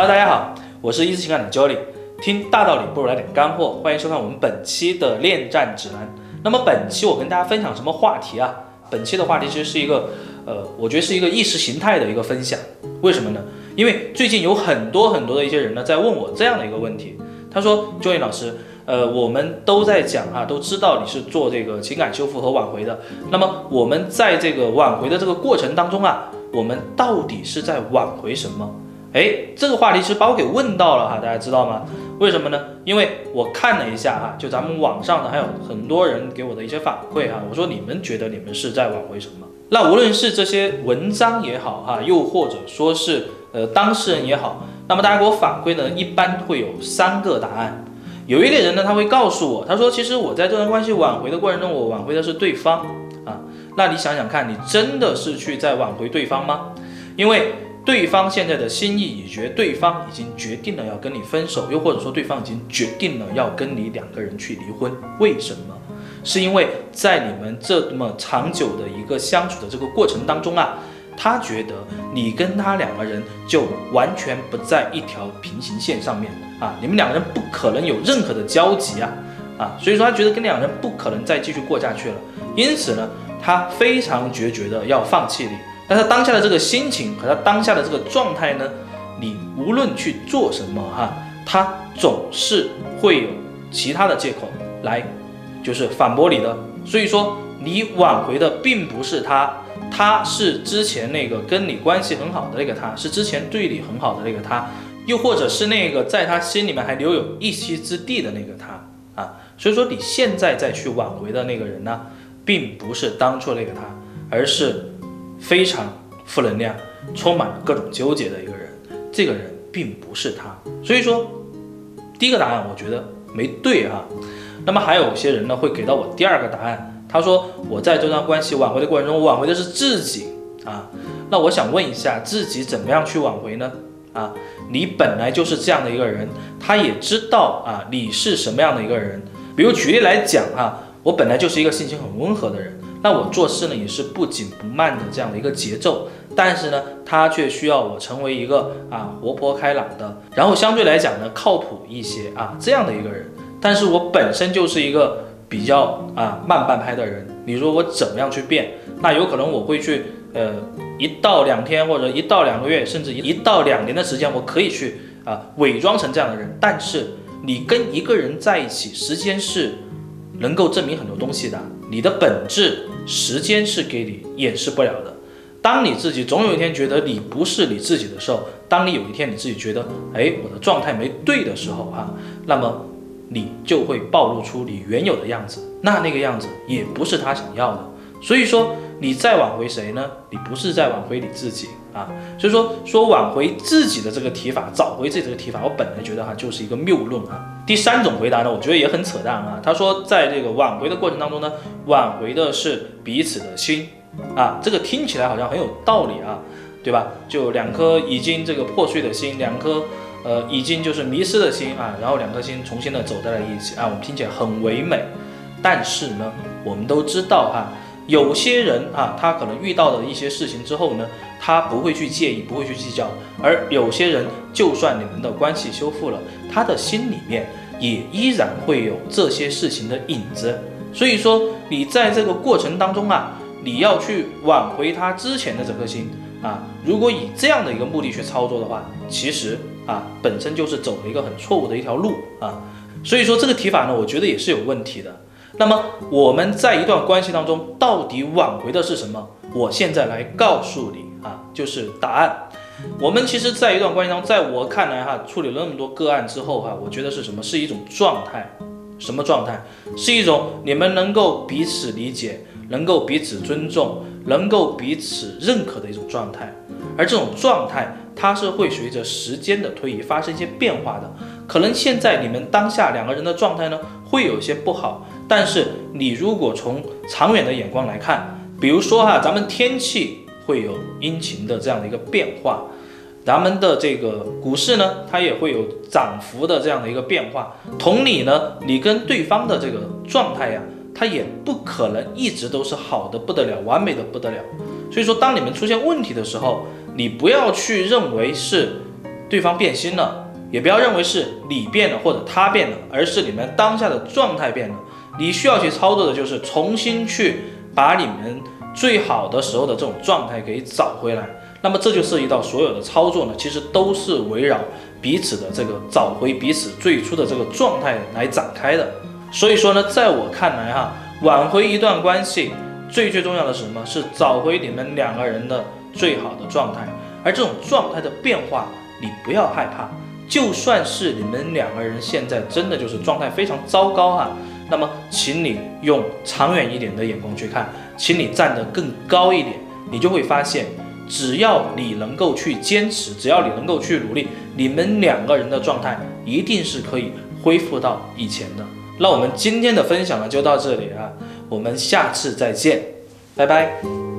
Hello，大家好，我是一次情感的 Jolly，听大道理不如来点干货，欢迎收看我们本期的恋战指南。那么本期我跟大家分享什么话题啊？本期的话题其实是一个，呃，我觉得是一个意识形态的一个分享。为什么呢？因为最近有很多很多的一些人呢在问我这样的一个问题，他说，Jolly 老师，呃，我们都在讲啊，都知道你是做这个情感修复和挽回的，那么我们在这个挽回的这个过程当中啊，我们到底是在挽回什么？哎，这个话题其实把我给问到了哈，大家知道吗？为什么呢？因为我看了一下哈，就咱们网上的还有很多人给我的一些反馈哈，我说你们觉得你们是在挽回什么？那无论是这些文章也好哈，又或者说是呃当事人也好，那么大家给我反馈呢，一般会有三个答案。有一类人呢，他会告诉我，他说其实我在这段关系挽回的过程中，我挽回的是对方啊。那你想想看，你真的是去在挽回对方吗？因为。对方现在的心意已决，对方已经决定了要跟你分手，又或者说对方已经决定了要跟你两个人去离婚。为什么？是因为在你们这么长久的一个相处的这个过程当中啊，他觉得你跟他两个人就完全不在一条平行线上面啊，你们两个人不可能有任何的交集啊啊，所以说他觉得跟两人不可能再继续过下去了，因此呢，他非常决绝的要放弃你。但是当下的这个心情和他当下的这个状态呢，你无论去做什么哈，他总是会有其他的借口来，就是反驳你的。所以说你挽回的并不是他，他是之前那个跟你关系很好的那个他，是之前对你很好的那个他，又或者是那个在他心里面还留有一席之地的那个他啊。所以说你现在再去挽回的那个人呢，并不是当初那个他，而是。非常负能量，充满了各种纠结的一个人，这个人并不是他，所以说第一个答案我觉得没对啊。那么还有些人呢会给到我第二个答案，他说我在这段关系挽回的过程中，挽回的是自己啊。那我想问一下，自己怎么样去挽回呢？啊，你本来就是这样的一个人，他也知道啊你是什么样的一个人。比如举例来讲啊，我本来就是一个性情很温和的人。那我做事呢也是不紧不慢的这样的一个节奏，但是呢，他却需要我成为一个啊活泼开朗的，然后相对来讲呢靠谱一些啊这样的一个人。但是我本身就是一个比较啊慢半拍的人，你说我怎么样去变？那有可能我会去呃一到两天或者一到两个月，甚至一到两年的时间，我可以去啊伪装成这样的人。但是你跟一个人在一起，时间是能够证明很多东西的。你的本质，时间是给你掩饰不了的。当你自己总有一天觉得你不是你自己的时候，当你有一天你自己觉得，哎，我的状态没对的时候，哈，那么你就会暴露出你原有的样子。那那个样子也不是他想要的。所以说。你再挽回谁呢？你不是在挽回你自己啊，所以说说挽回自己的这个提法，找回自己这个提法，我本来觉得哈就是一个谬论啊。第三种回答呢，我觉得也很扯淡啊。他说在这个挽回的过程当中呢，挽回的是彼此的心啊，这个听起来好像很有道理啊，对吧？就两颗已经这个破碎的心，两颗呃已经就是迷失的心啊，然后两颗心重新的走在了一起啊，我们听起来很唯美。但是呢，我们都知道哈。有些人啊，他可能遇到的一些事情之后呢，他不会去介意，不会去计较；而有些人，就算你们的关系修复了，他的心里面也依然会有这些事情的影子。所以说，你在这个过程当中啊，你要去挽回他之前的这颗心啊，如果以这样的一个目的去操作的话，其实啊，本身就是走了一个很错误的一条路啊。所以说，这个提法呢，我觉得也是有问题的。那么我们在一段关系当中到底挽回的是什么？我现在来告诉你啊，就是答案。我们其实，在一段关系当中，在我看来哈，处理了那么多个案之后哈，我觉得是什么？是一种状态。什么状态？是一种你们能够彼此理解，能够彼此尊重，能够彼此认可的一种状态。而这种状态，它是会随着时间的推移发生一些变化的。可能现在你们当下两个人的状态呢，会有些不好。但是你如果从长远的眼光来看，比如说哈，咱们天气会有阴晴的这样的一个变化，咱们的这个股市呢，它也会有涨幅的这样的一个变化。同理呢，你跟对方的这个状态呀，它也不可能一直都是好的不得了，完美的不得了。所以说，当你们出现问题的时候，你不要去认为是对方变心了，也不要认为是你变了或者他变了，而是你们当下的状态变了。你需要去操作的就是重新去把你们最好的时候的这种状态给找回来。那么这就涉及到所有的操作呢，其实都是围绕彼此的这个找回彼此最初的这个状态来展开的。所以说呢，在我看来哈，挽回一段关系最最重要的是什么？是找回你们两个人的最好的状态。而这种状态的变化，你不要害怕。就算是你们两个人现在真的就是状态非常糟糕哈，那么请你用长远一点的眼光去看，请你站得更高一点，你就会发现。只要你能够去坚持，只要你能够去努力，你们两个人的状态一定是可以恢复到以前的。那我们今天的分享呢就到这里啊，我们下次再见，拜拜。